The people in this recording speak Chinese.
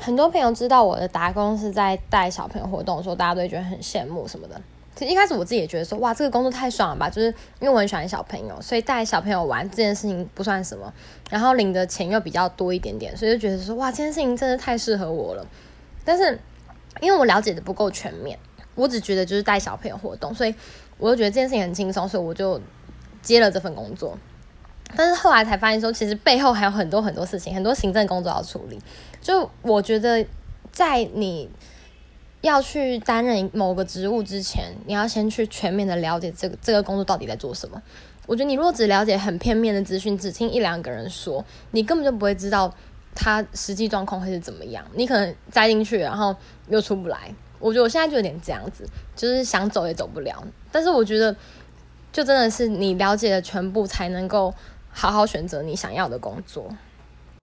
很多朋友知道我的打工是在带小朋友活动的时候，大家都会觉得很羡慕什么的。其实一开始我自己也觉得说，哇，这个工作太爽了吧！就是因为我很喜欢小朋友，所以带小朋友玩这件事情不算什么，然后领的钱又比较多一点点，所以就觉得说，哇，这件事情真的太适合我了。但是因为我了解的不够全面，我只觉得就是带小朋友活动，所以我就觉得这件事情很轻松，所以我就接了这份工作。但是后来才发现说，其实背后还有很多很多事情，很多行政工作要处理。就我觉得，在你要去担任某个职务之前，你要先去全面的了解这个这个工作到底在做什么。我觉得你如果只了解很片面的资讯，只听一两个人说，你根本就不会知道他实际状况会是怎么样。你可能栽进去，然后又出不来。我觉得我现在就有点这样子，就是想走也走不了。但是我觉得，就真的是你了解了全部，才能够好好选择你想要的工作。